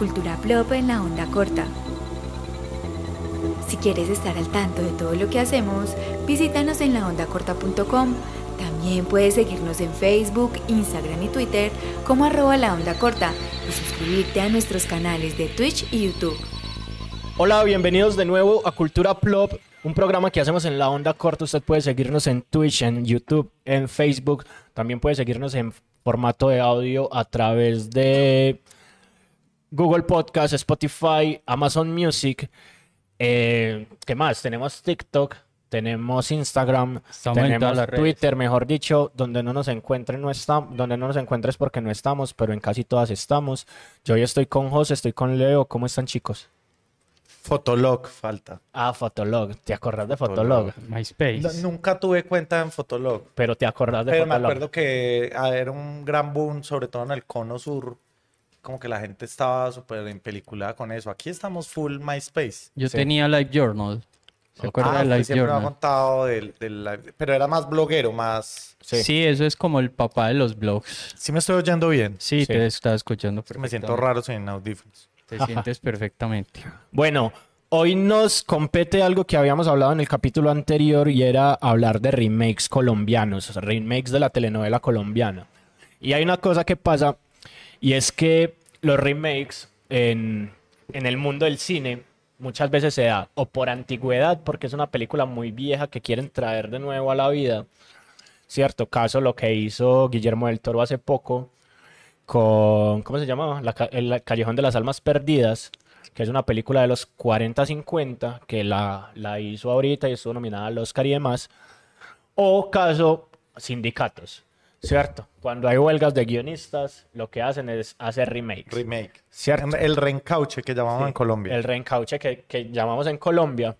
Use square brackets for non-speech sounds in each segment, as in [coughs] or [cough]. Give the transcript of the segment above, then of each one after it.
Cultura Plop en la onda corta. Si quieres estar al tanto de todo lo que hacemos, visítanos en laondacorta.com. También puedes seguirnos en Facebook, Instagram y Twitter como arroba la corta y suscribirte a nuestros canales de Twitch y YouTube. Hola, bienvenidos de nuevo a Cultura Plop, un programa que hacemos en la onda corta. Usted puede seguirnos en Twitch, en YouTube, en Facebook. También puede seguirnos en formato de audio a través de Google Podcast, Spotify, Amazon Music. Eh, ¿Qué más? Tenemos TikTok, tenemos Instagram, Estamos tenemos redes. Twitter, mejor dicho, donde no nos encuentren no estamos, donde no nos encuentres porque no estamos, pero en casi todas estamos. Yo hoy estoy con José, estoy con Leo. ¿Cómo están, chicos? Fotolog falta. Ah, Fotolog. ¿Te acordás de Fotolog? Fotolog. MySpace. No, nunca tuve cuenta en Fotolog. Pero te acordás de Pero me Fotolog. acuerdo que ah, era un gran boom, sobre todo en el cono sur. Como que la gente estaba súper en película con eso. Aquí estamos full MySpace. Yo Sí. tenía Live Journal. ¿Se acuerda Ah, de Live siempre me ha Journal? contado del, del live- Pero era más bloguero, más... Sí. Sí. eso es como el papá de los blogs. Sí me estoy oyendo bien. Sí, Sí. te estaba escuchando Me siento raro sin audífonos. Te sientes [laughs] perfectamente. Bueno, hoy nos compete algo que habíamos hablado en el capítulo anterior y era hablar de remakes colombianos, remakes de la telenovela colombiana. Y hay una cosa que pasa y es que los remakes en, el mundo del cine muchas veces se da o por antigüedad, porque es una película muy vieja que quieren traer de nuevo a la vida. Cierto caso lo que hizo Guillermo del Toro hace poco con, ¿cómo se llamaba? La el Callejón de las Almas Perdidas, que es una película de los 40-50, que la, la hizo ahorita y estuvo nominada al Oscar y demás. O caso sindicatos, ¿cierto? Cuando hay huelgas de guionistas, lo que hacen es hacer remakes, Remake. ¿cierto? El reencauche que llamamos en Colombia. El reencauche que, que llamamos en Colombia.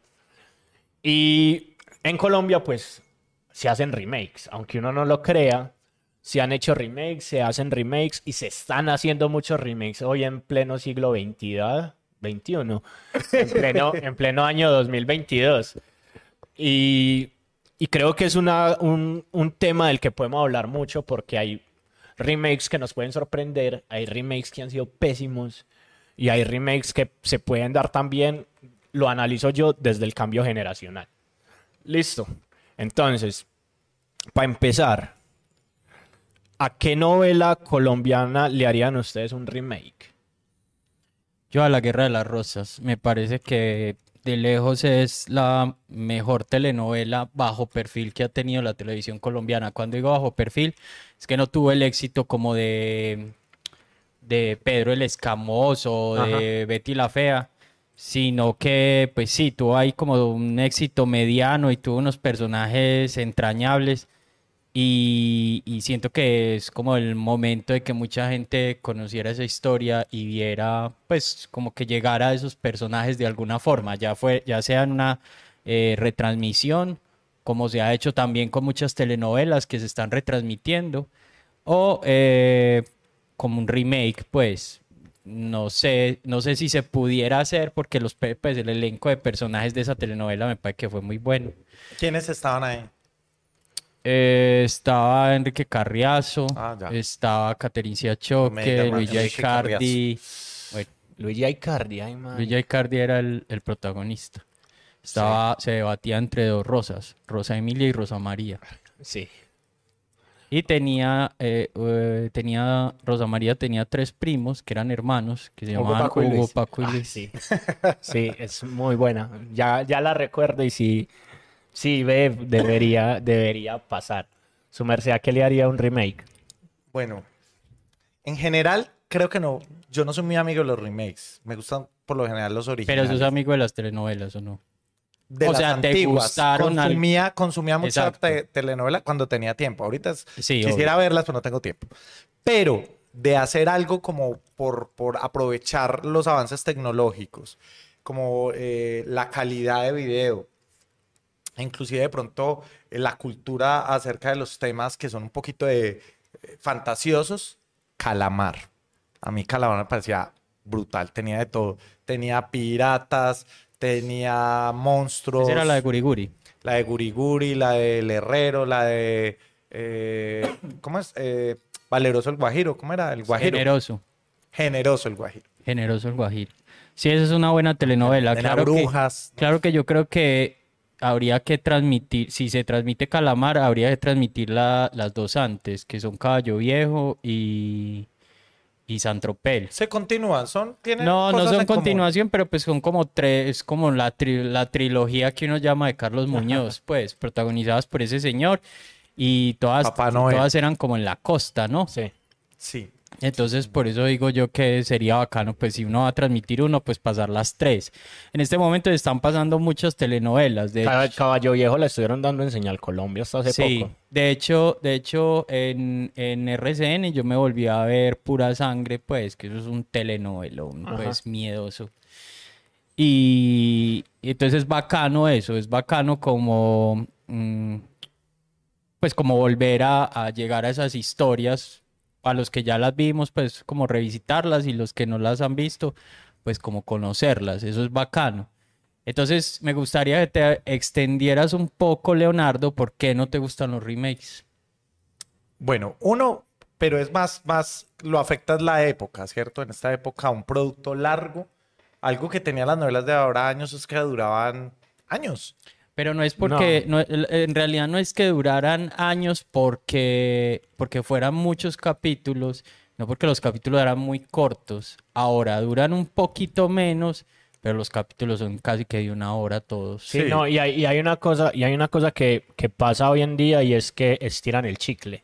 Y en Colombia, pues, se hacen remakes. Aunque uno no lo crea, se han hecho remakes, se hacen remakes y se están haciendo muchos remakes hoy en pleno siglo XXI, 21, en pleno, en pleno año 2022. Y, y creo que es un, un tema del que podemos hablar mucho porque hay remakes que nos pueden sorprender, hay remakes que han sido pésimos y hay remakes que se pueden dar también, lo analizo yo desde el cambio generacional. Listo. Entonces, para empezar, ¿a qué novela colombiana le harían ustedes un remake? Yo a La Guerra de las Rosas. Me parece que de lejos es la mejor telenovela bajo perfil que ha tenido la televisión colombiana. Cuando digo bajo perfil, es que no tuvo el éxito como de, de Pedro el Escamoso o de Betty la Fea, sino que pues sí, tuvo ahí como un éxito mediano y tuvo unos personajes entrañables. Y, y siento que es como el momento de que mucha gente conociera esa historia y viera, pues, como que llegara a esos personajes de alguna forma, ya fue, ya sea en una eh, retransmisión, como se ha hecho también con muchas telenovelas que se están retransmitiendo, o eh, como un remake, pues, no sé, no sé si se pudiera hacer porque los, pues, el elenco de personajes de esa telenovela me parece que fue muy bueno. ¿Quiénes estaban ahí? Eh, estaba Enrique Carriazo, Ah, estaba Siachoque, llama Luigi Icardi. Bueno, Luigi Icardi, ay, man. Luigi Icardi era el, el protagonista. Estaba, se debatía entre dos rosas, Rosa Emilia y Rosa María. Sí. Y tenía, eh, eh, tenía, Rosa María tenía tres primos que eran hermanos, que se Hugo, llamaban Paco y Hugo, Luis. Paco y Ah, Luis. sí. [laughs] Sí, es muy buena. Ya, ya la recuerdo y sí, sí, ve, debería, debería pasar. Su merced, ¿a qué le haría un remake? Bueno, en general, creo que no. Yo no soy muy amigo de los remakes. Me gustan por lo general los Pero originales. sos amigo de las telenovelas, ¿o no? de o las sea, ¿te antiguas. gustaron al- consumía, consumía mucha te- telenovela cuando tenía tiempo. Ahorita es- Sí, quisiera verlas, pero no tengo tiempo. Pero de hacer algo como por, por aprovechar los avances tecnológicos, como eh, la calidad de video, inclusive de pronto eh, la cultura acerca de los temas que son un poquito de eh, fantasiosos, Calamar. A mí Calamar me parecía brutal, tenía de todo. Tenía piratas, tenía monstruos. Esa era la de Guriguri. La de Guriguri, la del Herrero, la de. eh, ¿Cómo es? Eh, Valeroso el Guajiro. ¿Cómo era? El Guajiro. Generoso. Generoso el Guajiro. Generoso el Guajiro. Sí, esa es una buena telenovela. De Claro que, brujas. claro que yo creo que habría que transmitir, si se transmite Calamar, habría que transmitir la- las dos antes, que son Caballo Viejo y, y San Tropel. Se continúan, son, tienen No, no son común. continuación, pero pues son como tres, es como la, tri- la trilogía que uno llama de Carlos Muñoz, pues, protagonizadas por ese señor y todas, todas eran como en la costa, ¿no? Sí. Sí. Entonces, por eso digo yo que sería bacano, pues si uno va a transmitir uno, pues pasar las tres. En este momento están pasando muchas telenovelas, de. Caballo Viejo la estuvieron dando en Señal Colombia hasta hace Sí, poco. de hecho, de hecho en, en RCN yo me volví a ver Pura Sangre, pues, que eso es un telenovelón, Ajá. pues, miedoso. Y, y entonces es bacano eso, es bacano como, mm, pues, como volver a, a llegar a esas historias, a los que ya las vimos, pues, como revisitarlas y los que no las han visto, pues, como conocerlas, eso es bacano. Entonces, me gustaría que te extendieras un poco, Leonardo, ¿por qué no te gustan los remakes? Bueno, uno, pero es más, más, lo afecta la época, ¿cierto? En esta época, un producto largo, algo que tenía las novelas de ahora años es que duraban años. Pero no es porque, no, en realidad no es que duraran años porque, porque fueran muchos capítulos, no porque los capítulos eran muy cortos. Ahora duran un poquito menos, pero los capítulos son casi que de una hora todos. Sí, Sí. no, y hay, y hay una cosa, y hay una cosa que, que pasa hoy en día y es que estiran el chicle.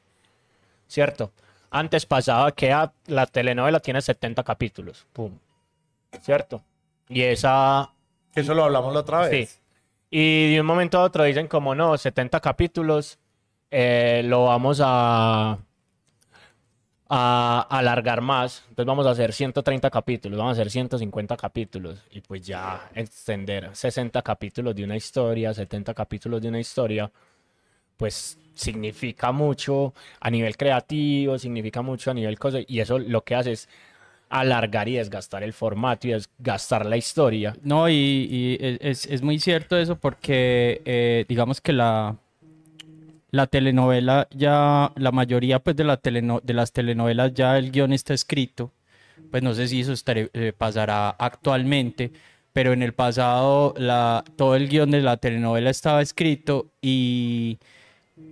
¿Cierto? Antes pasaba que ah, la telenovela tiene 70 capítulos. Pum. ¿Cierto? Y esa. Eso lo hablamos la otra vez. Sí. Y de un momento a otro dicen como no, 70 capítulos, eh, lo vamos a, a alargar más. Entonces vamos a hacer 130 capítulos, vamos a hacer 150 capítulos y pues ya extender 60 capítulos de una historia, 70 capítulos de una historia, pues significa mucho a nivel creativo, significa mucho a nivel cosa y eso lo que hace es alargar y desgastar el formato y desgastar la historia. No, y, y es, es- muy cierto eso porque eh, digamos que la, la telenovela ya, la mayoría pues de, la teleno- de las telenovelas ya el guion está escrito, pues no sé si eso estaré- eh, pasará actualmente, pero en el pasado todo el guion de la telenovela estaba escrito y...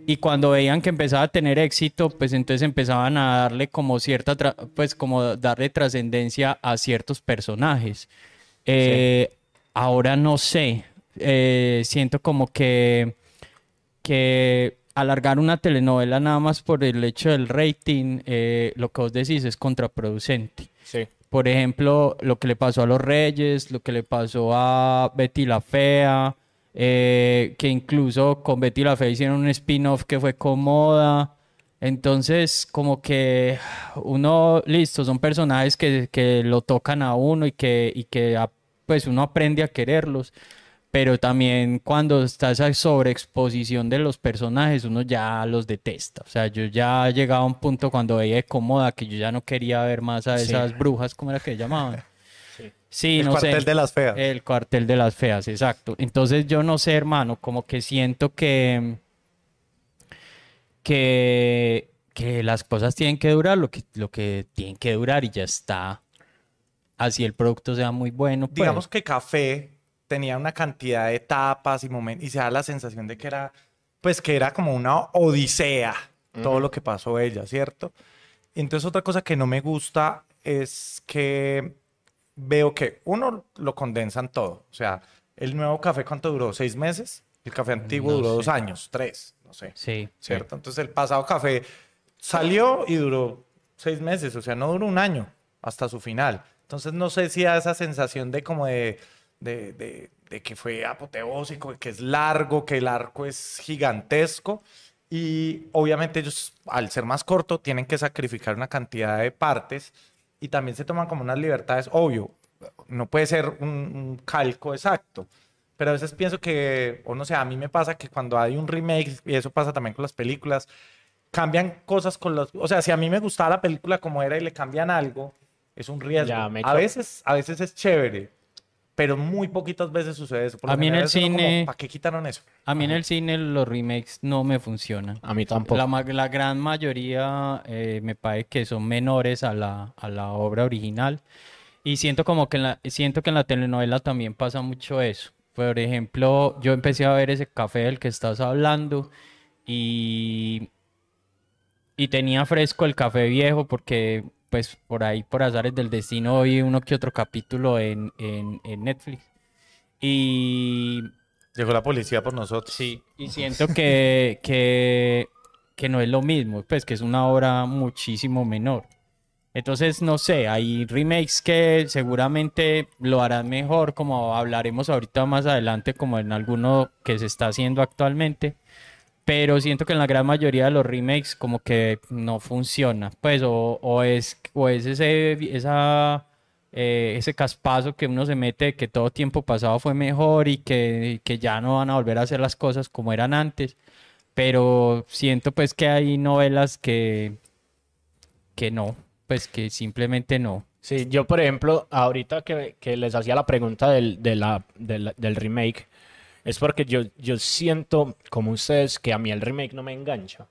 Y cuando veían que empezaba a tener éxito, pues entonces empezaban a darle como cierta, pues como darle trascendencia a ciertos personajes. Eh, Ahora no sé, eh, siento como que, que alargar una telenovela nada más por el hecho del rating, eh, lo que vos decís es contraproducente. Sí. Por ejemplo, lo que le pasó a Los Reyes, lo que le pasó a Betty la Fea, eh, que incluso con Betty la Fea hicieron un spin-off que fue cómoda. Entonces, como que uno, listo, son personajes que, que lo tocan a uno y que, y que a- pues uno aprende a quererlos. Pero también cuando está esa sobreexposición de los personajes, uno ya los detesta. O sea, yo ya llegaba a un punto cuando veía de cómoda que yo ya no quería ver más a Sí. esas brujas, ¿cómo era que llamaban? Sí. Sí, El no cuartel sé. de las feas. El cuartel de las feas, exacto. Entonces yo no sé, hermano, como que siento que, que, que las cosas tienen que durar lo que, lo que tienen que durar y ya está. Así el producto sea muy bueno. pues. Digamos que Café tenía una cantidad de etapas y momentos y se da la sensación de que era, pues que era como una odisea todo lo que pasó ella, ¿cierto? Entonces otra cosa que no me gusta es que veo que uno lo condensan todo, o sea, el nuevo café cuánto duró, seis meses, el café antiguo No duró sé. dos años, tres, no sé. Sí. ¿cierto? Entonces el pasado café salió y duró seis meses, o sea, no duró un año hasta su final. Entonces no sé si da esa sensación de como de, de, de- de que fue apoteósico, que es largo, que el arco es gigantesco. Y obviamente ellos, al ser más corto, tienen que sacrificar una cantidad de partes y también se toman como unas libertades, obvio, no puede ser un, un calco exacto, pero a veces pienso que, o no sé, a mí me pasa que cuando hay un remake, y eso pasa también con las películas, cambian cosas con los, o sea, si a mí me gustaba la película como era y le cambian algo, es un riesgo. Ya, a veces, a veces es chévere, pero muy poquitas veces sucede eso. Por A mí en el cine- ¿Para qué quitaron eso? A mí en el cine los remakes no me funcionan. A mí tampoco. La, la gran mayoría eh, me parece que son menores a la, a la obra original. Y siento como que en la, siento que en la telenovela también pasa mucho eso. Por ejemplo, yo empecé a ver ese café del que estás hablando y, y tenía fresco el café viejo porque pues por ahí, por azares del destino, vi uno que otro capítulo en, en, en Netflix. Y Llegó la policía por nosotros. Sí, y siento que, que, que no es lo mismo, pues que es una obra muchísimo menor. Entonces, no sé, hay remakes que seguramente lo harán mejor, como hablaremos ahorita más adelante, como en alguno que se está haciendo actualmente. Pero siento que en la gran mayoría de los remakes como que no funciona, pues, o, o es, o es ese, esa, eh, ese caspazo que uno se mete de que todo tiempo pasado fue mejor y que, que ya no van a volver a hacer las cosas como eran antes. Pero siento pues que hay novelas que, que no, pues que simplemente no. Sí, yo por ejemplo, ahorita que, que les hacía la pregunta del, de la- de la- del remake, es porque yo, yo siento, como ustedes, que a mí el remake no me engancha.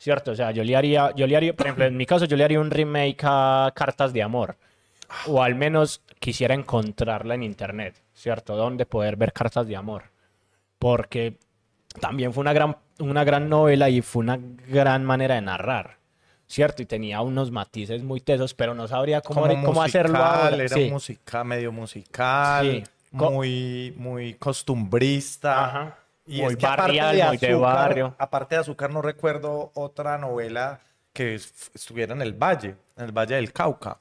¿Cierto? O sea, yo le haría, yo le haría, por ejemplo, en mi caso, yo le haría un remake a Cartas de Amor. O al menos quisiera encontrarla en internet, ¿cierto? Donde poder ver Cartas de Amor. Porque también fue una gran, una gran novela y fue una gran manera de narrar, ¿cierto? Y tenía unos matices muy tesos, pero no sabría cómo, Como cómo hacerlo musical, ahora. Era Sí. música, medio musical, Sí. Co- muy, muy costumbrista. Ajá. Y Muy es que aparte barrial, de muy de barrio. aparte de Azúcar, no recuerdo otra novela que es- estuviera en el Valle, en el Valle del Cauca.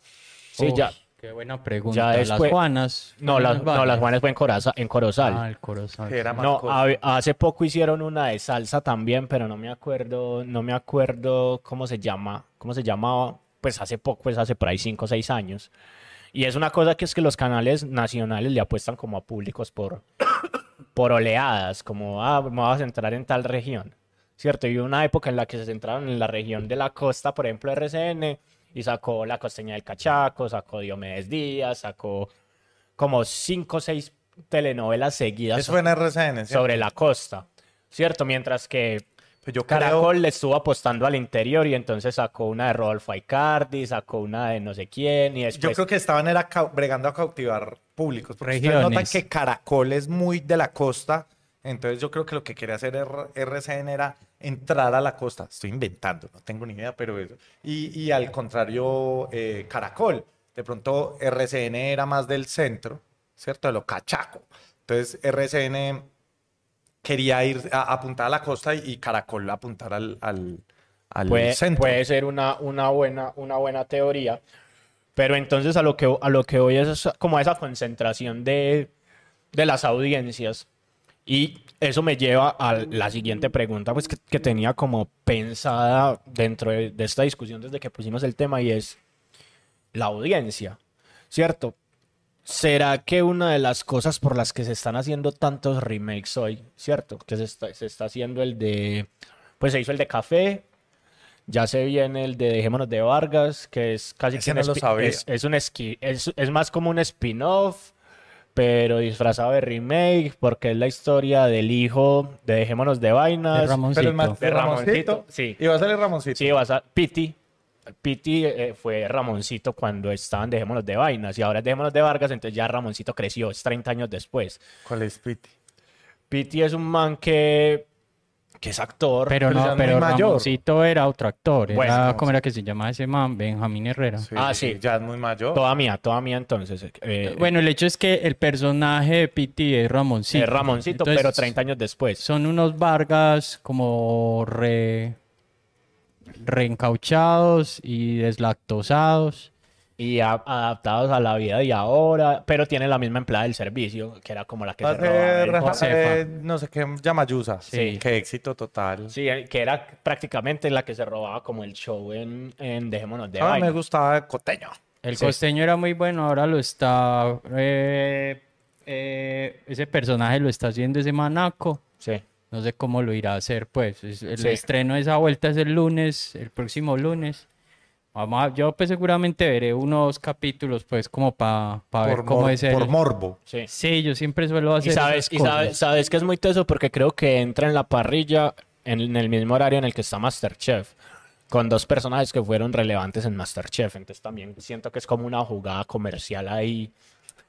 Sí, ya. Qué buena pregunta. Ya Las después- Juanas. No, las, no, las Juanes fue en, Coraza- en Corozal. Ah, el Corozal. Que era más No, a- hace poco hicieron una de salsa también, pero no me acuerdo, no me acuerdo cómo se llama, cómo se llamaba, pues hace poco, pues hace por ahí 5 o 6 años. Y es una cosa que es que los canales nacionales le apuestan como a públicos por, [coughs] por oleadas, como, ah, me vas a centrar en tal región, ¿cierto? Y hubo una época en la que se centraron en la región de la costa, por ejemplo, RCN, y sacó La Costeña del Cachaco, sacó Diomedes Díaz, sacó como 5 o 6 telenovelas seguidas Eso fue en RCN, sobre la costa, ¿cierto? Mientras que Pues yo creo- Caracol le estuvo apostando al interior y entonces sacó una de Rodolfo Aicardi, sacó una de no sé quién y Yo después... creo que estaban era bregando a cautivar públicos. Porque ustedes notan que Caracol es muy de la costa. Entonces yo creo que lo que quería hacer R- RCN era entrar a la costa. Estoy inventando, no tengo ni idea, pero eso. Y, y al contrario, eh, Caracol. De pronto RCN era más del centro, ¿cierto? De lo cachaco. Entonces RCN quería ir a, apuntar a la costa y, y Caracol apuntar al, al, al puede, centro. puede ser una, una, buena, una buena teoría, pero entonces a lo que, a lo que voy es como a esa concentración de, de las audiencias y eso me lleva a la siguiente pregunta pues que, que tenía como pensada dentro de, de esta discusión desde que pusimos el tema y es la audiencia, ¿cierto? ¿Será que una de las cosas por las que se están haciendo tantos remakes hoy, ¿cierto? Que se está, se está haciendo el de, pues se hizo el de Café, ya se viene el de Dejémonos de Vargas, que es casi que un no lo es, es un esqui- es, es más como un spin-off, pero disfrazado de remake, porque es la historia del hijo de Dejémonos de Vainas. De Ramoncito. Pero el De Ramoncito, sí. Y va a salir Ramoncito. Sí, vas a Piti. Piti eh, fue Ramoncito cuando estaban Dejémonos de Vainas y ahora es Dejémonos de Vargas, entonces ya Ramoncito creció, es 30 años después. ¿Cuál es Piti? Piti es un man que, que es actor. Pero no, pero mayor. Ramoncito era otro actor. Bueno, Era, ¿cómo era que se llama ese man? Benjamín Herrera. Ah, sí. Ya es muy mayor. Toda mía, toda mía entonces. eh, Bueno, el hecho es que el personaje de Piti es Ramoncito. es Ramoncito, Entonces, pero 30 años después. Son unos Vargas como re reencauchados y deslactosados. Y a- adaptados a la vida de ahora, pero tienen la misma empleada del servicio, que era como la que se robaba el eh, no sé qué, Yamayusa. Sí. Qué éxito total. Sí, eh, que era prácticamente la que se robaba como el show en, en Dejémonos de Ah, Vaina. me gustaba el Coteño. El Sí. costeño era muy bueno, ahora lo está. eh, eh, ese personaje lo está haciendo ese manaco. Sí. No sé cómo lo irá a hacer, pues. Es- El Sí. estreno de esa vuelta es el lunes, el próximo lunes. Vamos a- yo pues seguramente veré unos capítulos, pues, como para ver Por, cómo es el... por morbo. Sí. Sí, yo siempre suelo hacer Y sabes, esas y sabes, sabes que es muy teso porque creo que entra en la parrilla en, en el mismo horario en el que está Masterchef. con dos personajes que fueron relevantes en Masterchef. Entonces también siento que es como una jugada comercial ahí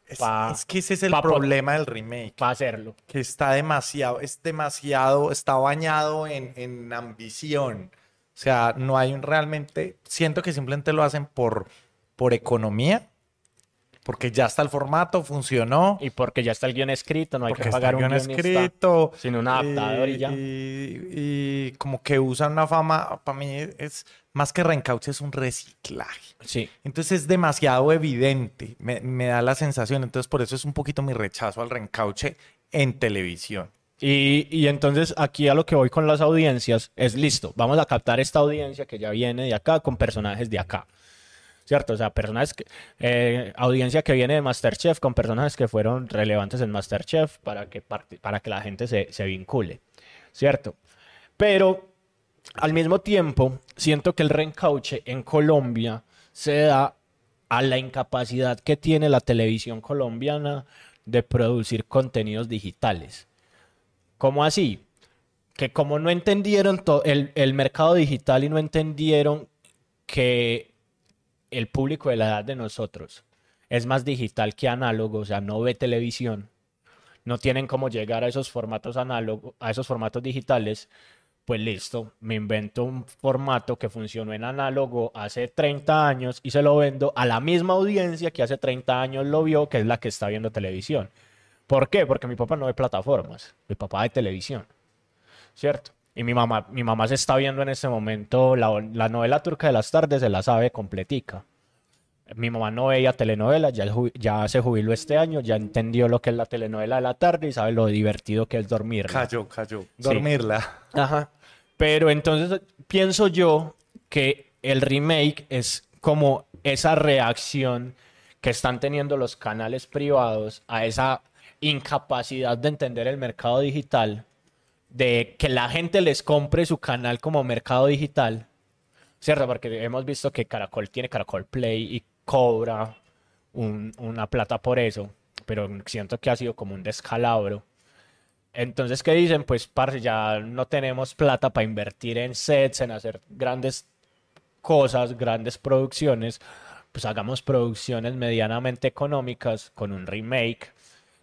Es, Pa- es que ese es el problema del remake. para hacerlo. que está demasiado, es demasiado, está bañado en, en ambición. O sea, no hay un realmente, siento que simplemente lo hacen por, por economía, porque ya está el formato, funcionó, Y porque ya está el guion escrito, no hay porque que está pagar un guion escrito. sin un adaptador y ya. Y, y como que usan una fama, para mí es más que reencauche, es un reciclaje. Sí. Entonces es demasiado evidente, me, me da la sensación. Entonces por eso es un poquito mi rechazo al reencauche en televisión. Y, y entonces aquí a lo que voy con las audiencias es listo, vamos a captar esta audiencia que ya viene de acá con personajes de acá. ¿Cierto? O sea, personajes que, eh, audiencia que viene de Masterchef con personajes que fueron relevantes en Masterchef para que, para que la gente se, se vincule. ¿Cierto? Pero al mismo tiempo, siento que el reencauche en Colombia se da a la incapacidad que tiene la televisión colombiana de producir contenidos digitales. ¿Cómo así? Que como no entendieron el, el mercado digital y no entendieron que el público de la edad de nosotros es más digital que análogo, o sea, no ve televisión, no tienen cómo llegar a esos formatos a esos formatos digitales, pues listo, me invento un formato que funcionó en análogo hace 30 años y se lo vendo a la misma audiencia que hace 30 años lo vio, que es la que está viendo televisión. ¿Por qué? Porque mi papá no ve plataformas, mi papá ve televisión, ¿cierto? Y mi mamá, mi mamá se está viendo en este momento la, la novela turca de las tardes, se la sabe completica. Mi mamá no veía telenovela, ya, ya se jubiló este año, ya entendió lo que es la telenovela de la tarde y sabe lo divertido que es dormir. Cayó, cayó. Dormirla. Ajá. Pero entonces pienso yo que el remake es como esa reacción que están teniendo los canales privados a esa incapacidad de entender el mercado digital, de que la gente les compre su canal como mercado digital, ¿cierto? Porque hemos visto que Caracol tiene Caracol Play y cobra un- una plata por eso, pero siento que ha sido como un descalabro. Entonces, ¿qué dicen? Pues, parce, ya no tenemos plata para invertir en sets, en hacer grandes cosas, grandes producciones. Pues hagamos producciones medianamente económicas con un remake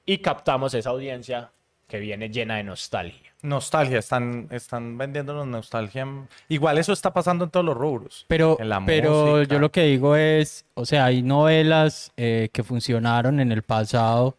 y captamos esa audiencia que viene llena de nostalgia. Nostalgia, están, están vendiéndonos nostalgia. Igual eso está pasando en todos los rubros. Pero, En la pero música. yo lo que digo es, o sea, hay novelas eh, que funcionaron en el pasado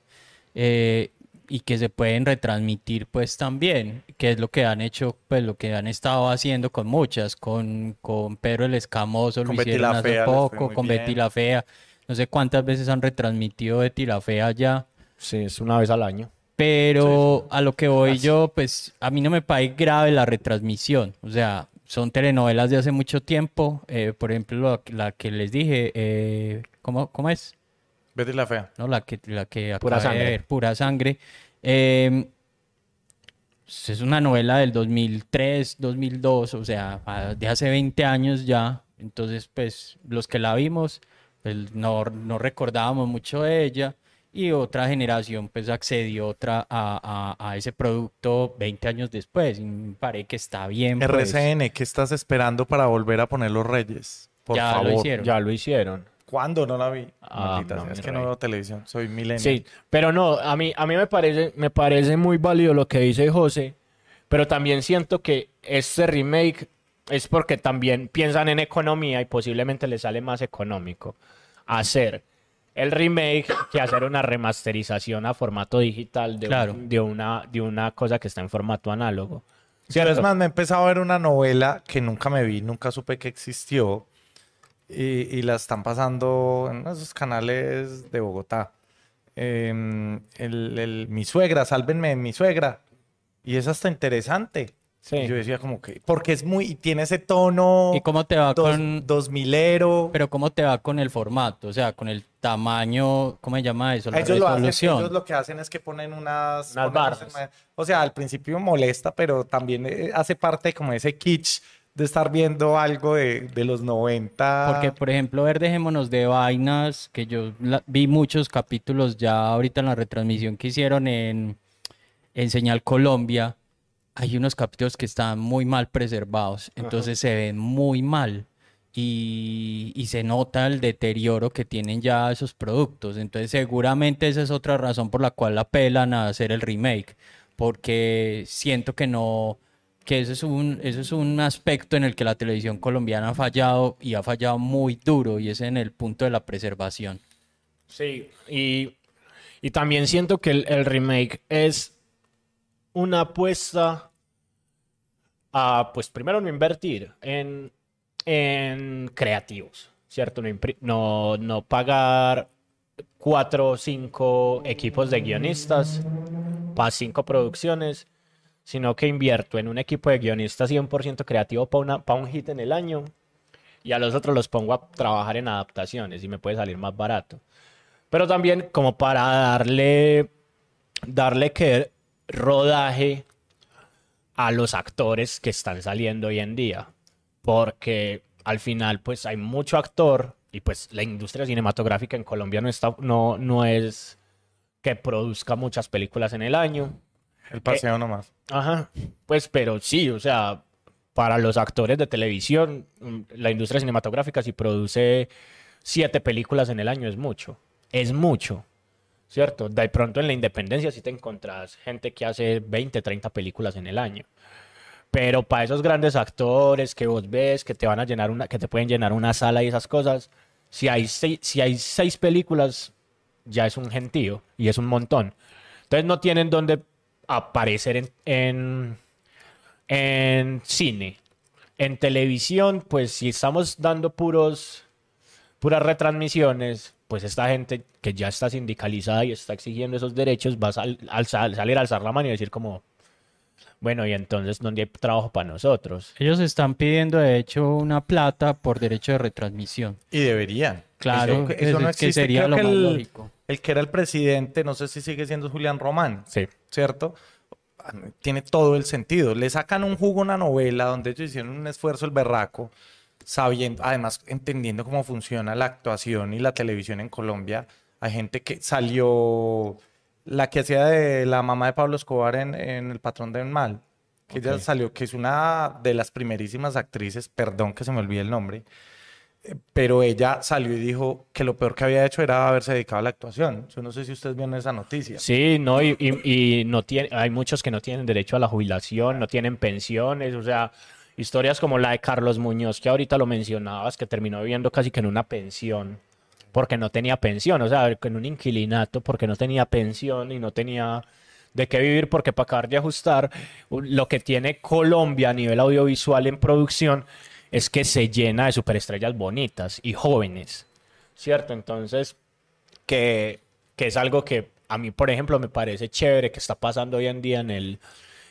eh, y que se pueden retransmitir pues también, que es lo que han hecho, pues lo que han estado haciendo con muchas, con, con Pedro el Escamoso, lo Con Betty hicieron la hace Fea poco, con bien. Betty la Fea, no sé cuántas veces han retransmitido Betty la Fea ya. Sí, es una vez al año. Pero a lo que voy yo, pues a mí no me parece grave la retransmisión. O sea, son telenovelas de hace mucho tiempo. eh, por ejemplo, la, la que les dije, eh, ¿cómo, cómo es? Betty la fea. ¿No? La que, la que Pura acabé de Sangre. ver, Pura Sangre. Eh, es una novela del 2003, 2002, o sea, de hace 20 años ya. Entonces, pues los que la vimos, pues no, no recordábamos mucho de ella. Y otra generación, pues accedió otra a, a- a ese producto 20 años después. Y me parece que está bien. pues. RCN, ¿qué estás esperando para volver a poner los Reyes? Por Ya lo favor. hicieron. Ya lo hicieron. ¿Cuándo no la vi? Ah, Maldita no, es que rey. no veo televisión, soy milenio. Sí, pero no, a mí, a mí me parece, me parece muy válido lo que dice José, pero también siento que este remake es porque también piensan en economía y posiblemente les sale más económico hacer el remake que hacer una remasterización a formato digital de, un- Claro. de, una, de una cosa que está en formato análogo. Pero es más, me he empezado a ver una novela que nunca me vi, nunca supe que existió. Y, y la están pasando en esos canales de Bogotá. Em, el, el- mi suegra, sálvenme de mi suegra. Y es hasta interesante. Sí. Y yo decía como que, porque es muy, y tiene ese tono ¿Y cómo te va dos, con, dos milero. pero cómo te va con el formato? O sea, con el tamaño, ¿cómo se llama eso? La ellos lo, hacen, ellos lo que hacen es que ponen unas, Unas barras. O sea, al principio molesta, pero también eh, hace parte como de ese kitsch de estar viendo algo de, de los 90. Porque, por ejemplo, ver Dejémonos de Vainas, que yo la- vi muchos capítulos ya ahorita en la retransmisión que hicieron en, en Señal Colombia, hay unos capítulos que están muy mal preservados, entonces se ven muy mal y, y se nota el deterioro que tienen ya esos productos. Entonces seguramente esa es otra razón por la cual apelan a hacer el remake, porque siento que no, que eso es un, eso es un aspecto en el que la televisión colombiana ha fallado y ha fallado muy duro y es en el punto de la preservación. Sí, y, y también siento que el, el remake es una apuesta a, pues primero no invertir en, en creativos, ¿cierto? No, no, pagar cuatro o cinco equipos de guionistas para cinco producciones, sino que invierto en un equipo de guionistas 100% creativo para un hit en el año y a los otros los pongo a trabajar en adaptaciones y me puede salir más barato. Pero también como para darle, darle que rodaje a los actores que están saliendo hoy en día. Porque al final, pues hay mucho actor y pues la industria cinematográfica en Colombia no está, no, no es que produzca muchas películas en el año. El paseo nomás. Ajá, pues pero sí, o sea, para los actores de televisión, mm, la industria cinematográfica si produce siete películas en el año es mucho, es mucho, ¿cierto? De pronto en la independencia sí te encontrás gente que hace 20, 30 películas en el año. Pero para esos grandes actores que vos ves, que te van a llenar una, que te pueden llenar una sala y esas cosas, si hay seis, si hay seis películas, ya es un gentío y es un montón. Entonces no tienen dónde aparecer en, en, en cine. En televisión, pues si estamos dando puros, puras retransmisiones, pues esta gente que ya está sindicalizada y está exigiendo esos derechos va a sal- alzar- salir a alzar la mano y decir como, bueno, y entonces, ¿dónde hay trabajo para nosotros? Ellos están pidiendo, de hecho, una plata por derecho de retransmisión. Y deberían. Claro, Eso, es- eso no es que existe. sería Creo lo que más el, lógico. el que era el presidente, no sé si sigue siendo Julián Román, Sí. ¿cierto? Tiene todo el sentido. Le sacan un jugo a una novela donde ellos hicieron un esfuerzo el berraco, sabiendo, además entendiendo cómo funciona la actuación y la televisión en Colombia. Hay gente que salió, la que hacía de la mamá de Pablo Escobar en, en El Patrón del Mal, que ella Ok. salió, que es una de las primerísimas actrices, perdón que se me olvide el nombre, eh, pero ella salió y dijo que lo peor que había hecho era haberse dedicado a la actuación. Yo no sé si ustedes vieron esa noticia. Sí, no, y, y- y no tiene, hay muchos que no tienen derecho a la jubilación, no tienen pensiones, o sea, historias como la de Carlos Muñoz, que ahorita lo mencionabas, que terminó viviendo casi que en una pensión, porque no tenía pensión, o sea, en un inquilinato, porque no tenía pensión y no tenía de qué vivir, porque para acabar de ajustar, lo que tiene Colombia a nivel audiovisual en producción es que se llena de superestrellas bonitas y jóvenes, ¿cierto? Entonces, que, que es algo que a mí, por ejemplo, me parece chévere que está pasando hoy en día en el,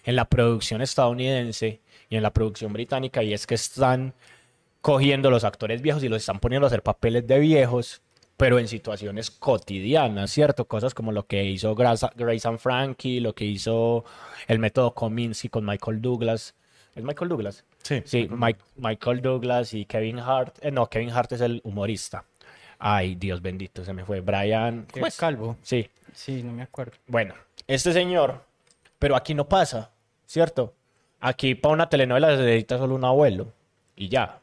en la producción estadounidense y en la producción británica, y es que están cogiendo los actores viejos y los están poniendo a hacer papeles de viejos, pero en situaciones cotidianas, ¿cierto? Cosas como lo que hizo Grace, and Frankie, lo que hizo el método Kominsky con Michael Douglas. ¿Es Michael Douglas? Sí. Sí, Mike- Michael Douglas y Kevin Hart. eh, no, Kevin Hart es el humorista. Ay, Dios bendito, se me fue. Brian. ¿cómo ¿Es es? calvo? Sí. Sí, no me acuerdo. Bueno, este señor, pero aquí no pasa, ¿cierto? Aquí para una telenovela se necesita solo un abuelo y ya.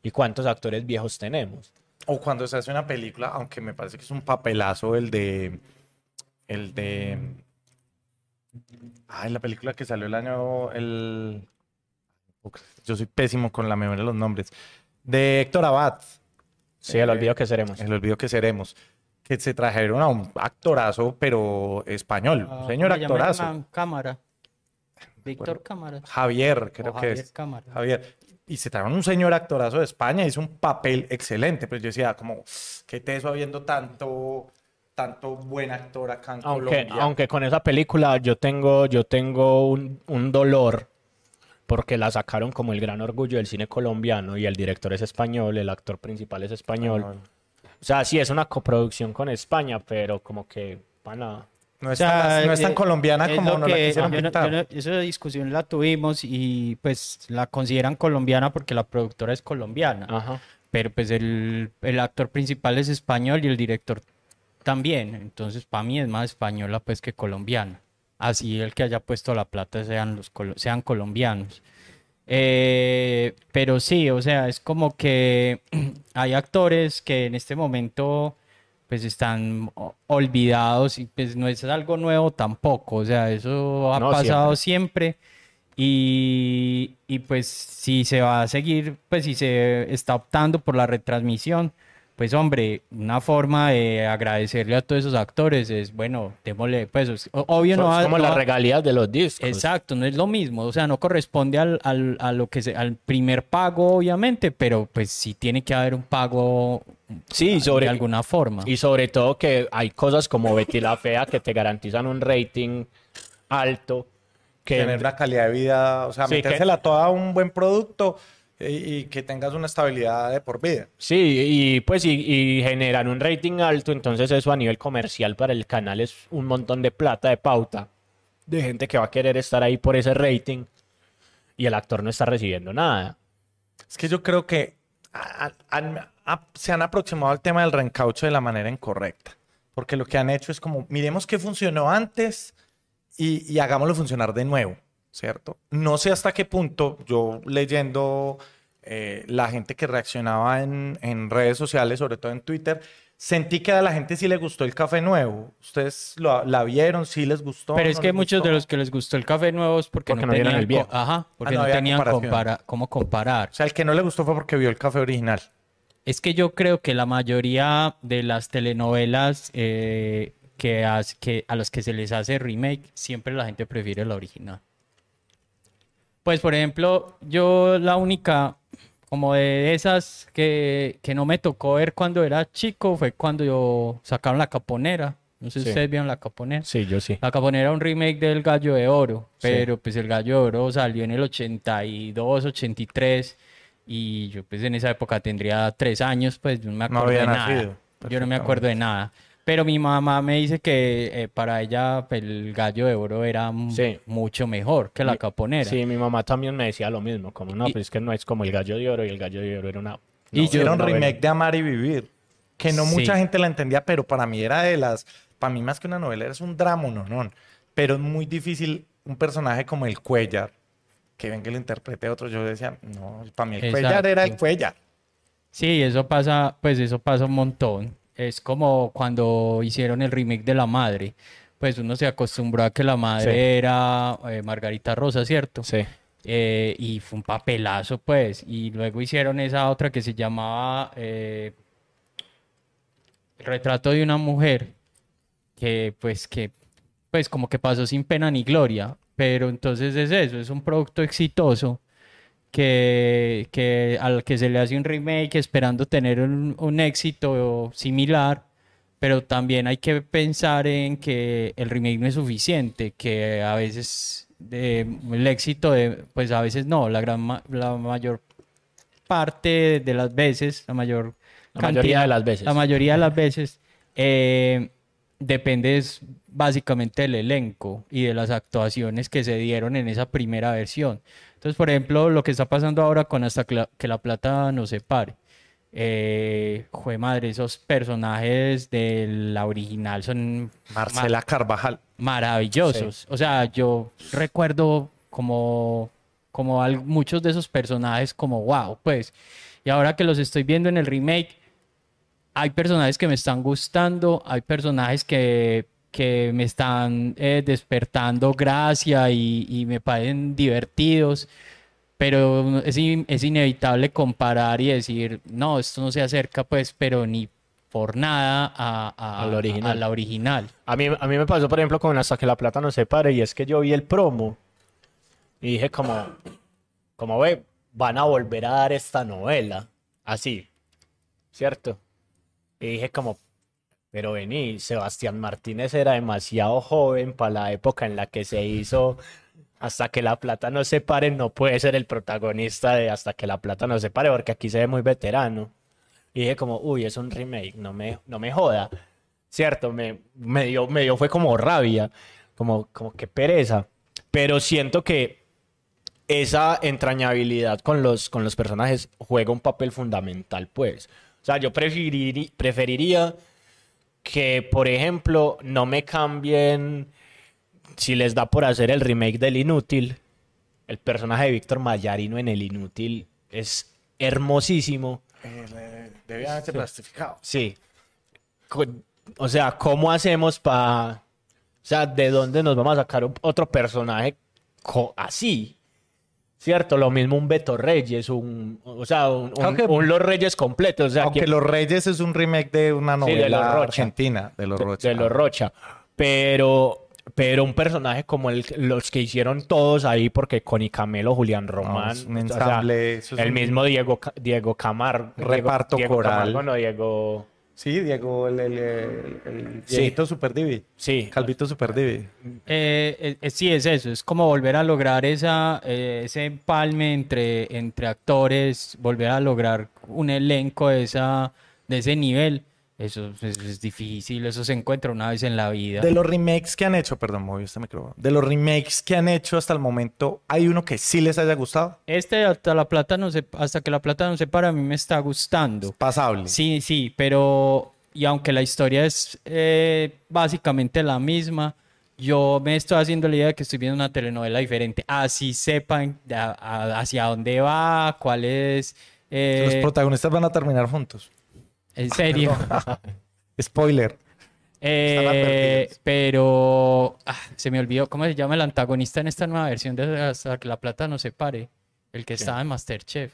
¿Y cuántos actores viejos tenemos? O cuando se hace una película, aunque me parece que es un papelazo el de. El de. Ay, la película que salió el año. El. Yo soy pésimo con la memoria de los nombres. De Héctor Abad. Sí, el olvido que seremos. El olvido que seremos. Que se trajeron a un actorazo, pero español. Ah, señor ¿cómo se llama el actorazo. man? Cámara. Víctor Cámara. Javier, creo O que Javier es. Cámara. Javier. Y se trajeron un señor actorazo de España, hizo un papel excelente, pero yo decía, como, qué teso habiendo tanto, tanto buen actor acá en Aunque, Colombia. aunque con esa película yo tengo, yo tengo un, un dolor porque la sacaron como el gran orgullo del cine colombiano y el director es español, el actor principal es español. O sea, sí es una coproducción con España, pero como que para nada. No es, O sea, tan, no es tan eh, colombiana es como lo nos la que- quisieron yo no- pintar. yo no- esa discusión la tuvimos y pues la consideran colombiana porque la productora es colombiana. Ajá. Pero pues el, el actor principal es español y el director también. Entonces para mí es más española pues que colombiana. así el que haya puesto la plata sean, los, sean colombianos. Eh, pero sí, o sea, es como que [clears throat] hay actores que en este momento pues están olvidados y pues no es algo nuevo tampoco, o sea, eso ha No, pasado siempre. Y, y pues si se va a seguir, pues si se está optando por la retransmisión, pues hombre, una forma de agradecerle a todos esos actores es, bueno, démosle, pues obvio no Son va- como no las regalías de los discos. Exacto, no es lo mismo, o sea, no corresponde al, al- a lo que se- al primer pago, obviamente, pero pues sí tiene que haber un pago Sí, sobre, de alguna forma. Y sobre todo que hay cosas como Betty la Fea que te garantizan un rating alto. Que Tener una calidad de vida, o sea, Sí, que- metérsela toda a un buen producto y, que tengas una estabilidad de por vida. Sí, y pues y, y generan un rating alto, entonces eso a nivel comercial para el canal es un montón de plata de pauta, de gente que va a querer estar ahí por ese rating y el actor no está recibiendo nada. Es que yo creo que a- han- a- se han aproximado al tema del reencauche de la manera incorrecta. Porque lo que han hecho es como, miremos qué funcionó antes y, y hagámoslo funcionar de nuevo, ¿cierto? No sé hasta qué punto, yo leyendo eh, la gente que reaccionaba en, en redes sociales, sobre todo en Twitter, sentí que a la gente sí le gustó el café nuevo. ¿Ustedes lo- la vieron? ¿Sí les gustó? Pero es ¿No que muchos gustó? de los que les gustó el café nuevo es porque, Porque no, tenían el viejo. ajá, porque Ah, no no, tenían compara- cómo comparar. O sea, el que no le gustó fue porque vio el café original. Es que yo creo que la mayoría de las telenovelas eh, que a las que se les hace remake, siempre la gente prefiere la original. Pues, por ejemplo, yo la única, como de esas que, que no me tocó ver cuando era chico, fue cuando yo sacaron La Caponera. No sé si Sí. ustedes vieron La Caponera. Sí, yo sí. La Caponera era un remake del Gallo de Oro, Sí. pero pues el Gallo de Oro salió en el 82, 83 y yo pues en esa época tendría tres años, pues yo no me No acuerdo había de nada. nacido, Yo no me acuerdo de nada. Pero mi mamá me dice que eh, para ella pues, el Gallo de Oro era Sí. mucho mejor que la Mi- Caponera. Sí, mi mamá también me decía lo mismo, como no, Y- pues es que no es como el gallo de oro y el gallo de oro era una... Y yo- una novela. remake de Amar y Vivir, que no Sí. mucha gente la entendía, pero para mí era de las, para mí más que una novela, es un drama, no, no. Pero es muy difícil un personaje como el Cuellar, que ven que lo interprete otro, yo decía, no, para mí el Cuellar era el. Cuellar. Sí, eso pasa, pues eso pasa un montón. Es como cuando hicieron el remake de La Madre. Pues uno se acostumbró a que la madre Sí. era eh, Margarita Rosa, ¿cierto? Sí. Eh, y fue un papelazo, pues. Y luego hicieron esa otra que se llamaba eh, El retrato de una mujer, que pues que pues como que pasó sin pena ni gloria. Pero entonces es eso, es un producto exitoso que, que al que se le hace un remake esperando tener un, un éxito similar, pero también hay que pensar en que el remake no es suficiente, que a veces de, el éxito de, pues a veces no, la gran la mayor parte de las veces, la mayor La mayoría de las veces. la mayoría de las veces eh, depende es básicamente del elenco y de las actuaciones que se dieron en esa primera versión. Entonces, por ejemplo, lo que está pasando ahora con Hasta que la, que la plata nos separe. Eh, jue madre, esos personajes de la original son Marcela Carvajal. maravillosos. O sea, yo recuerdo como, como al- muchos de esos personajes como wow, pues. Y ahora que los estoy viendo en el remake, hay personajes que me están gustando, hay personajes que, que me están eh, despertando gracia y, y me parecen divertidos. Pero es, in- es inevitable comparar y decir, no, esto no se acerca, pues, pero ni por nada a, a- Al original. a la original. A mí, a mí me pasó, por ejemplo, con Hasta que la plata no se pare, y es que yo vi el promo y dije como, como ve, van a volver a dar esta novela, así, ¿cierto? Y dije como, pero vení, Sebastián Martínez era demasiado joven para la época en la que se hizo Hasta que la plata no se pare, no puede ser el protagonista de Hasta que la plata no se pare, porque aquí se ve muy veterano. Y dije como, uy, es un remake, no me, no me joda. Cierto, me, me dio, me dio fue como rabia, como, como que pereza. Pero siento que esa entrañabilidad con los, con los personajes juega un papel fundamental, pues. O sea, yo preferiri- preferiría que, por ejemplo, no me cambien si les da por hacer el remake del Inútil, el personaje de Víctor Mayarino en el Inútil es hermosísimo. Debe haberse plastificado. Sí. O sea, ¿cómo hacemos para... O sea, ¿de dónde nos vamos a sacar otro personaje así? ¿Cierto? Lo mismo un Beto Reyes, un... O sea, un, un- Aunque- un Los Reyes completo. O sea, Aunque que- Los Reyes es un remake de una Sí, de novela Los Rocha. argentina, de los Rocha. de los Rocha. Pero, pero un personaje como el, los que hicieron todos ahí, porque Connie Camelo, Julián Román, o sea, el mismo Diego, Diego Camargo. Reparto Diego, coral. Camargo, no, Diego... Sí, Diego, el, el, el, el Sí. Super Divi. Sí, Calvito Super Divi. Eh, eh, eh, sí, es eso, es como volver a lograr esa, eh, ese empalme entre, entre actores, volver a lograr un elenco de, esa, de ese nivel. Eso es, es difícil, eso se encuentra una vez en la vida. De los remakes que han hecho, perdón, moví este micrófono. De los remakes que han hecho hasta el momento, ¿hay uno que sí les haya gustado? Este hasta la plata no se, hasta que la plata no se para, a mí me está gustando. Pasable. Sí, sí, pero y aunque la historia es eh, básicamente la misma, yo me estoy haciendo la idea de que estoy viendo una telenovela diferente. Así sepan de a- a- hacia dónde va, cuál es. eh, Los protagonistas van a terminar juntos. En serio. [laughs] Spoiler. Eh, pero ah, se me olvidó cómo se llama el antagonista en esta nueva versión de Hasta que la plata no se pare. El que estaba en Masterchef.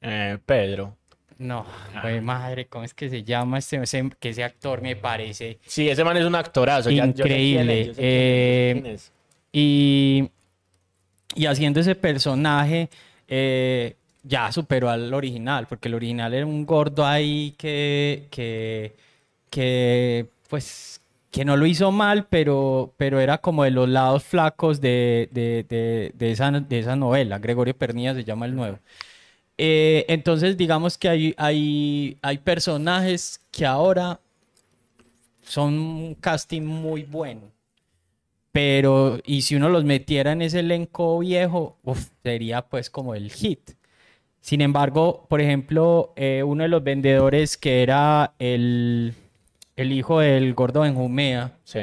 eh, Pedro. No, güey, madre, ¿cómo es que se llama este, ese, que ese actor me parece? Sí, ese man es un actorazo. ya- Increíble, es, eh. Y, y haciendo ese personaje, eh, ya superó al original, porque el original era un gordo ahí que, que, que pues, que no lo hizo mal, pero, pero era como de los lados flacos de, de, de, de esa, de esa novela. Gregorio Pernilla se llama el nuevo. Eh, entonces, digamos que hay, hay, hay personajes que ahora son un casting muy bueno. Pero, y si uno los metiera en ese elenco viejo, uf, sería pues como el hit. Sin embargo, por ejemplo, eh, uno de los vendedores que era el, el hijo del gordo Benjumea, Sí.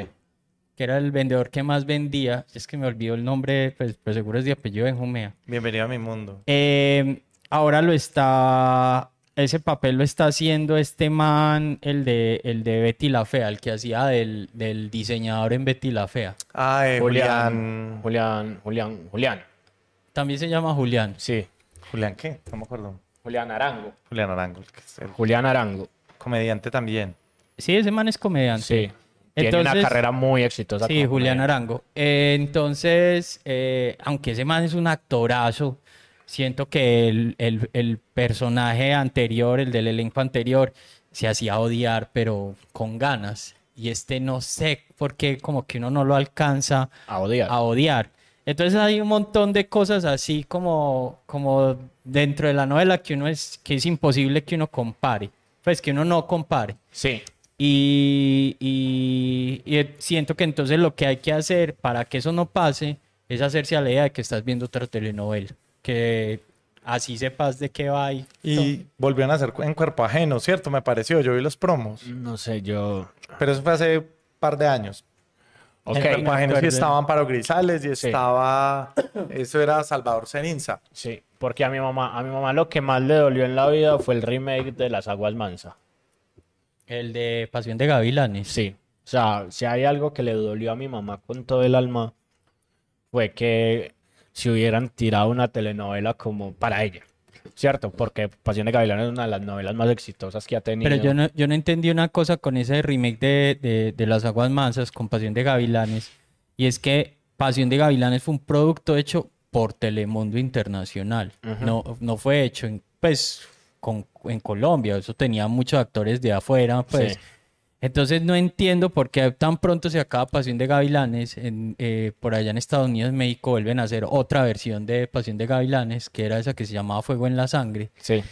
que era el vendedor que más vendía, es que me olvidó el nombre, pues, pero seguro es de apellido Benjumea. Bienvenido a mi mundo. Eh, ahora lo está, ese papel lo está haciendo este man, el de, el de Betty la Fea, el que hacía del, del diseñador en Betty la Fea. Ah, eh, Julián. Julián, Julián, Julián. También se llama Julián. Sí, ¿Julián qué? No me acuerdo. Julián Arango. Julián Arango, que es el Julián Arango. comediante también. Sí, ese man es comediante. Sí. Tiene una carrera muy exitosa. Sí, Julián. Arango. Eh, entonces, eh, aunque ese man es un actorazo, siento que el, el- el personaje anterior, el del elenco anterior, se hacía odiar, pero con ganas. Y este no sé por qué como que uno no lo alcanza A odiar. a odiar. Entonces hay un montón de cosas así como, como dentro de la novela que uno es, que es imposible que uno compare. Pues que uno no compare. Sí. Y, y- y siento que entonces lo que hay que hacer para que eso no pase es hacerse a la idea de que estás viendo otra telenovela. Que así sepas de qué va y, Y volvieron a hacer en cuerpo ajeno, ¿cierto? Me pareció. Yo vi los promos. No sé, yo. Pero eso fue hace un par de años. Ok. En ajeno sí acuerdo. estaba Amparo Grisales y Sí. estaba... [coughs] Eso era Salvador Cerinza. Sí, porque a mi mamá, a mi mamá lo que más le dolió en la vida fue el remake de Las Aguas Mansa. el de Pasión de Gavilanes. Sí. O sea, si hay algo que le dolió a mi mamá con todo el alma, fue que si hubieran tirado una telenovela como para ella. ¿Cierto? Porque Pasión de Gavilanes es una de las novelas más exitosas que ha tenido. Pero yo no, yo no entendí una cosa con ese remake de, de, de Las Aguas Mansas con Pasión de Gavilanes. Y es que Pasión de Gavilanes fue un producto hecho por Telemundo Internacional. no, no fue hecho en, pues, con, en Colombia. Eso tenía muchos actores de afuera. Pues. Sí. Entonces no entiendo por qué tan pronto se acaba Pasión de Gavilanes. En, eh, por allá en Estados Unidos, México, vuelven a hacer otra versión de Pasión de Gavilanes, que era esa que se llamaba Fuego en la Sangre. Sí.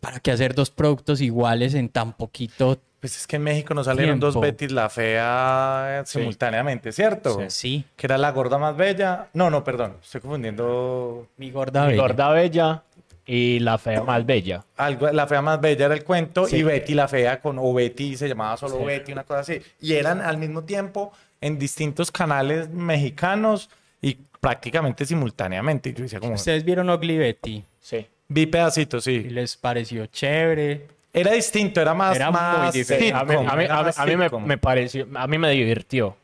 ¿Para qué hacer dos productos iguales en tan poquito Pues es que en México nos salieron dos. Betis la fea Sí. simultáneamente, ¿cierto? Sí. Que era la gorda más bella. No, no, perdón. Estoy confundiendo. Mi gorda Mi bella. gorda bella y La Fea Más Bella. Algo, la fea más bella era el cuento Sí. y Betty la fea con o Betty se llamaba solo Sí. Betty, una cosa así. Y eran al mismo tiempo en distintos canales mexicanos y prácticamente simultáneamente. Y yo decía como, Ustedes vieron Ugly Betty Sí. vi pedacitos, y sí. les pareció chévere. Era distinto, era más, Era muy más diferente. A mí, a mí- era a mí- más a mí me, pareció, a mí me divirtió. O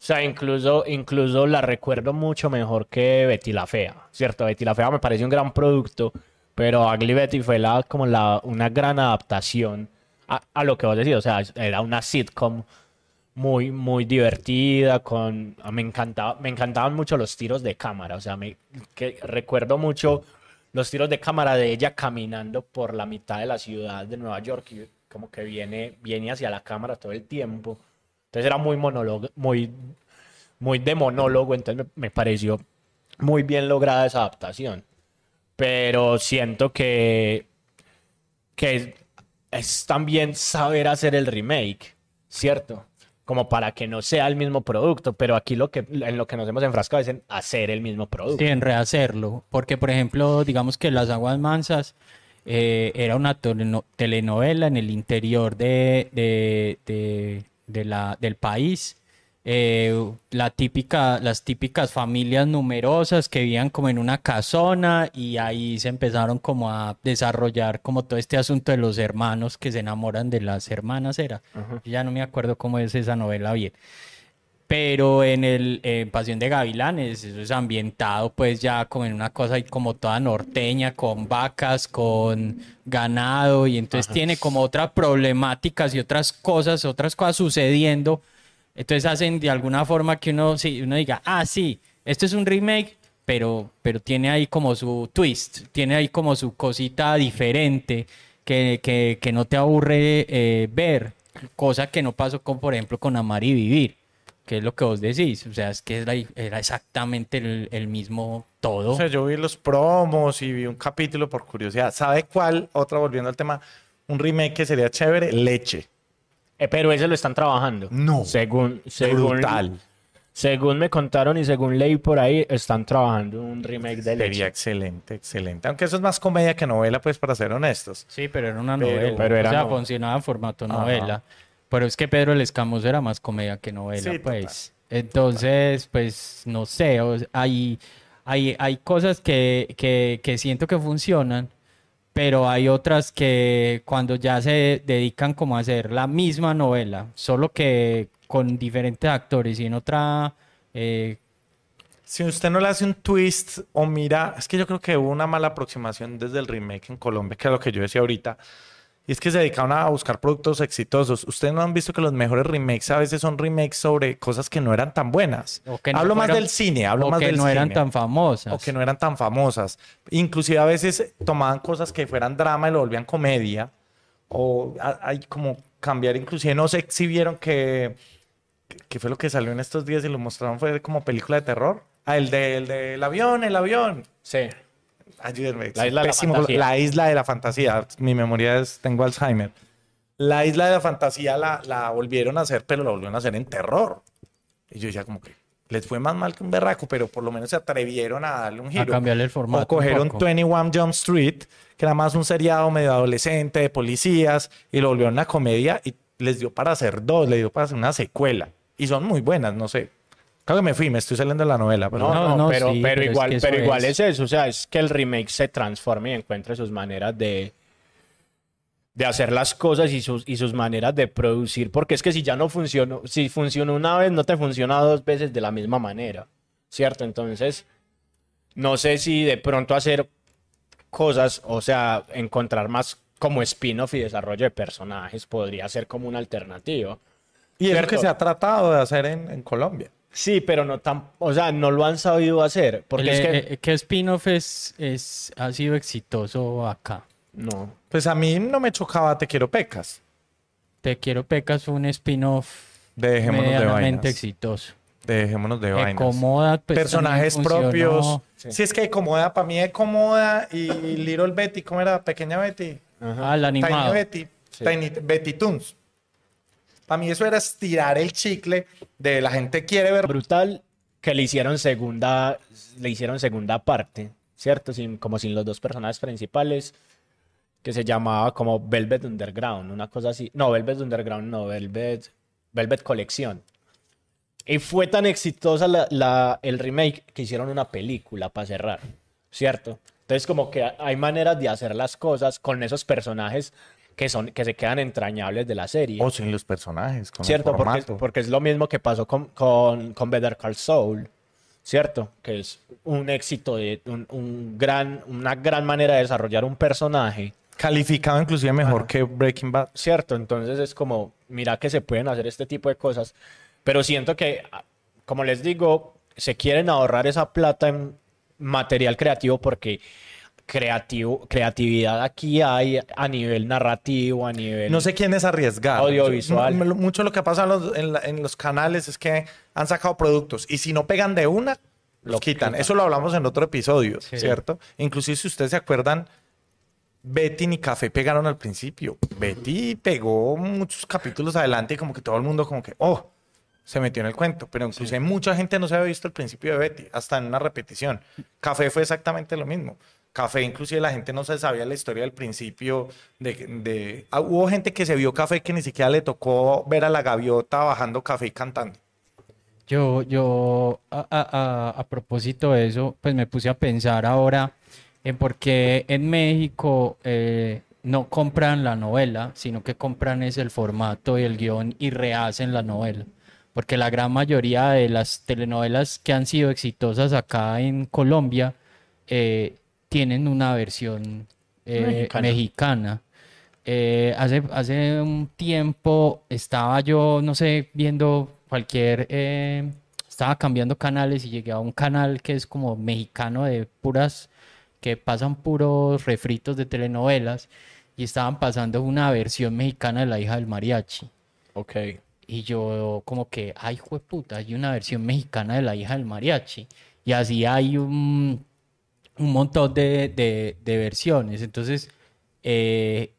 sea, incluso, incluso la recuerdo mucho mejor que Betty la Fea, ¿cierto? Betty la Fea me pareció un gran producto, pero Ugly Betty fue la, como la, una gran adaptación a, lo que vos decís. O sea, era una sitcom muy, muy divertida, con... Me encantaba, me encantaban mucho los tiros de cámara, o sea, me, recuerdo mucho los tiros de cámara de ella caminando por la mitad de la ciudad de Nueva York y como que viene, viene hacia la cámara todo el tiempo. Entonces era muy monólogo, muy, muy de monólogo, entonces me pareció muy bien lograda esa adaptación. Pero siento que, que es también saber hacer el remake, ¿cierto? Como para que no sea el mismo producto, pero aquí lo que, en lo que nos hemos enfrascado es en hacer el mismo producto. Sí, en rehacerlo. Porque, por ejemplo, digamos que Las Aguas Mansas eh, era una teleno- telenovela en el interior de, de- de- de la, del país. Eh, la típica, las típicas familias numerosas que vivían como en una casona y ahí se empezaron como a desarrollar como todo este asunto de los hermanos que se enamoran de las hermanas, era. Ya no me acuerdo cómo es esa novela bien. Pero en el en Pasión de Gavilanes, eso es ambientado pues ya como en una cosa ahí como toda norteña, con vacas, con ganado, y entonces tiene como otras problemáticas y otras cosas, otras cosas sucediendo. Entonces hacen de alguna forma que uno, sí, uno diga, ah, sí, esto es un remake, pero, pero tiene ahí como su twist, tiene ahí como su cosita diferente que, que, que no te aburre eh, ver, cosa que no pasó con, por ejemplo, con Amar y Vivir, que es lo que vos decís, o sea, es que era, era exactamente el, el mismo todo. O sea, yo vi los promos y vi un capítulo por curiosidad. ¿Sabe cuál? Otra, volviendo al tema, un remake que sería chévere, Leche. Eh, pero ese lo están trabajando. No. Según, según, Brutal. según me contaron y según leí por ahí, están trabajando un remake de Sería Leche. excelente, excelente. Aunque eso es más comedia que novela, pues, para ser honestos. Sí, pero era una Pero- novela. pero era o sea, no- funcionaba en formato Ajá. novela. Pero es que Pedro el Escamoso era más comedia que novela, Sí, total. pues. Entonces, pues, no sé, o sea, hay, hay, hay cosas que, que, que siento que funcionan, pero hay otras que cuando ya se dedican como a hacer la misma novela, solo que con diferentes actores y en otra... eh, Si usted no le hace un twist o mira, es que yo creo que hubo una mala aproximación desde el remake en Colombia, que es lo que yo decía ahorita. Y es que se dedicaron a buscar productos exitosos. Ustedes no han visto que los mejores remakes a veces son remakes sobre cosas que no eran tan buenas. o que no hablo más del cine, hablo o más que del no eran cine. tan famosas. o que no eran tan famosas. Inclusive a veces tomaban cosas que fueran drama y lo volvían comedia. O hay como cambiar, inclusive no sé si vieron que, que fue lo que salió en estos días y lo mostraron fue como película de terror. Ah, el, de, el del avión, el avión. Sí. Ayúdenme. La isla de la. La isla de la fantasía. Mi memoria es, tengo Alzheimer. La isla de la fantasía la, la volvieron a hacer, pero la volvieron a hacer en terror. Y yo decía como que les fue más mal que un berraco, pero por lo menos se atrevieron a darle un giro. cambiarle el formato O cogieron poco. 21 Jump Street, que era más un seriado medio adolescente de policías, y lo volvieron una comedia y les dio para hacer dos, le dio para hacer una secuela. Y son muy buenas, no sé. Creo que me fui, me estoy saliendo de la novela, pero No, No, no, no, pero, sí, pero pero es igual, que eso pero igual es. es eso. O sea, es que el remake se transforme y encuentre sus maneras de, de hacer las cosas y sus, y sus maneras de producir. Porque es que si ya no funcionó, si funcionó una vez, no te funciona dos veces de la misma manera. ¿Cierto? Entonces, no sé si de pronto hacer cosas, o sea, encontrar más como spin-off y desarrollo de personajes podría ser como una alternativa. Y es lo que se ha tratado de hacer en, en Colombia. Sí, pero no tan, o sea, no lo han sabido hacer. Porque El- es que, eh, eh, ¿Qué spin-off es, es, ha sido exitoso acá? no. Pues a mí no me chocaba Te Quiero Pecas. Te quiero pecas fue un spin-off de medianamente vainas. exitoso. De Dejémonos de vainas. Ecomoda, pues, Personajes propios. Sí. Si es que Comoda, para mí Comoda y Little Betty, ¿cómo era? Pequeña Betty. Ah, el Tiny animado. Betty. Tiny Betty Toons. Para mí eso era estirar el chicle de la gente quiere ver. brutal que le hicieron segunda, le hicieron segunda parte. ¿cierto? Sin, como sin los dos personajes principales, que se llamaba como Velvet Underground, una cosa así. No, Velvet Underground, no, Velvet, Velvet Colección. Y fue tan exitosa la- el remake que hicieron una película para cerrar, ¿cierto? Entonces como que hay maneras de hacer las cosas con esos personajes que, son, que se quedan entrañables de la serie. O sin los personajes, con ¿Cierto? el Porque, formato. porque es lo mismo que pasó con, con, con Better Call Saul, ¿cierto? Que es un éxito, de un, un gran, una gran manera de desarrollar un personaje, Calificado inclusive mejor que Breaking Bad. ¿cierto? Entonces es como, mira que se pueden hacer este tipo de cosas, pero siento que, como les digo, se quieren ahorrar esa plata en material creativo porque creativo, creatividad aquí hay a nivel narrativo, a nivel... No sé quién es arriesgar. Audiovisual. Mu- mu- Mucho lo que pasa en los, en la- en los canales es que han sacado productos y si no pegan de una, los Lo quitan. quitan. Eso lo hablamos en otro episodio, Sí. ¿cierto? Inclusive si ustedes se acuerdan, Betty ni Café pegaron al principio. Betty pegó muchos capítulos adelante y como que todo el mundo como que, oh, se metió en el cuento. Pero inclusive mucha gente no se había visto el principio de Betty, hasta en una repetición. Café fue exactamente lo mismo. Café, inclusive la gente no se sabía la historia del principio de... de- ah, hubo gente que se vio Café que ni siquiera le tocó ver a la gaviota bajando café y cantando. Yo, yo, a, propósito de eso, pues me puse a pensar ahora en por qué en México eh, no compran la novela, sino que compran es el formato y el guion y rehacen la novela. Porque la gran mayoría de las telenovelas que han sido exitosas acá en Colombia eh, tienen una versión eh, Mexicana. mexicana. Eh, hace, hace un tiempo estaba yo, no sé, viendo cualquier, eh, estaba cambiando canales y llegué a un canal que es como mexicano de puras, que pasan puros refritos de telenovelas y estaban pasando una versión mexicana de La hija del mariachi. Ok. Y yo como que, ay, puta, hay una versión mexicana de La hija del mariachi. Y así hay un, un montón de, de- de versiones. Entonces, eh,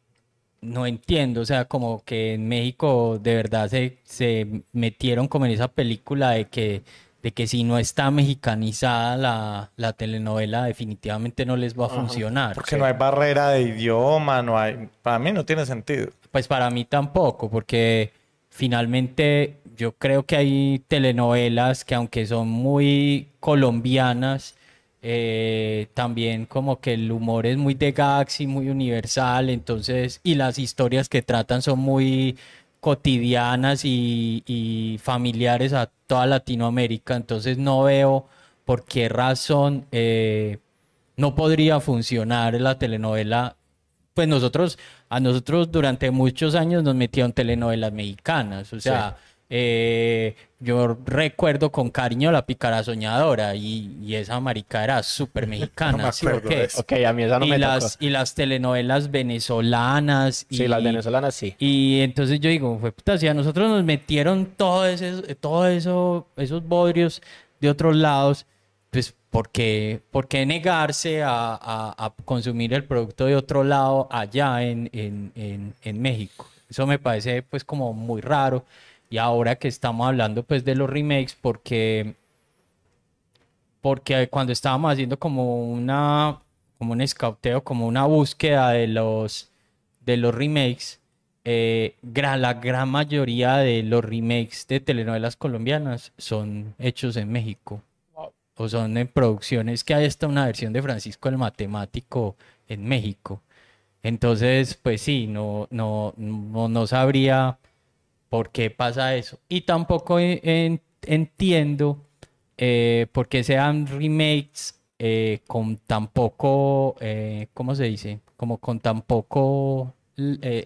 no entiendo, o sea, como que en México de verdad se, se metieron como en esa película de que, de que si no está mexicanizada la, la telenovela, definitivamente no les va a funcionar. Porque no hay barrera de idioma, no hay... Para mí no tiene sentido. Pues para mí tampoco, porque finalmente yo creo que hay telenovelas que aunque son muy colombianas, eh, también como que el humor es muy de y muy universal, entonces, y las historias que tratan son muy cotidianas y, y familiares a toda Latinoamérica, entonces no veo por qué razón eh, no podría funcionar la telenovela. Pues nosotros, a nosotros durante muchos años nos metieron telenovelas mexicanas, o sea, eh, yo recuerdo con cariño La Pícara Soñadora y, y esa marica era súper mexicana, [laughs] No me ¿sí o qué? Ok, a mí esa no y, me las, tocó. y las telenovelas venezolanas Sí, y, las venezolanas sí. y entonces yo digo, fue puta, si a nosotros nos metieron todo ese, todo eso, esos bodrios de otros lados, pues ¿por qué, por qué negarse a, a- a consumir el producto de otro lado allá en, en, en, en México? Eso me parece pues como muy raro. Y ahora que estamos hablando pues de los remakes, porque porque cuando estábamos haciendo como una como un escauteo, como una búsqueda de los de los remakes, eh, la gran mayoría de los remakes de telenovelas colombianas son hechos en México o son en producciones que hay hasta una versión de Francisco el Matemático en México. Entonces, pues sí, no, no, no, no sabría por qué pasa eso. Y tampoco en- en- entiendo eh, por qué sean remakes eh, con tan poco, eh, ¿cómo se dice? Como con tan poco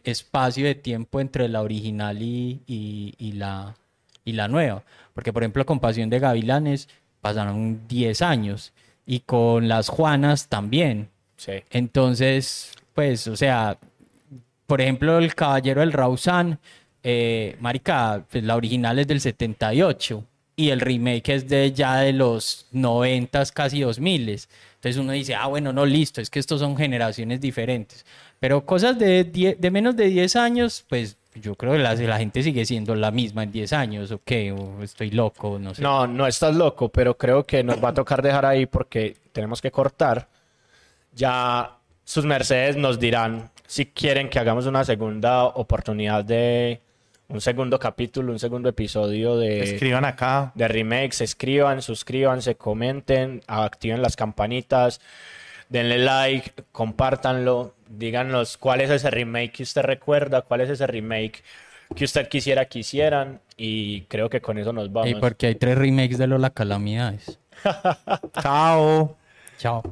espacio de tiempo entre la original y, y- y la, y la nueva. Porque, por ejemplo, con Pasión de Gavilanes pasaron 10 años y con Las Juanas también. Sí. Entonces, pues, o sea, por ejemplo, el Caballero del Rausán, eh, marica, pues la original es del 78 y el remake es de ya de los 90, casi 2000. Entonces uno dice, ah, bueno, no, listo, es que estos son generaciones diferentes. Pero cosas de, die- de menos de 10 años, pues yo creo que la, la gente sigue siendo la misma en 10 años, ¿o qué? O estoy loco, no sé. No, no estás loco, pero creo que nos va a tocar dejar ahí porque tenemos que cortar. ya sus mercedes nos dirán si quieren que hagamos una segunda oportunidad de un segundo capítulo, un segundo episodio de, Escriban acá. de remakes. Escriban, suscríbanse, comenten, activen las campanitas, denle like, compártanlo, díganos cuál es ese remake que usted recuerda, cuál es ese remake que usted quisiera que hicieran y creo que con eso nos vamos. Y porque hay tres remakes de Lola Calamidades. [laughs] Chao. Chao.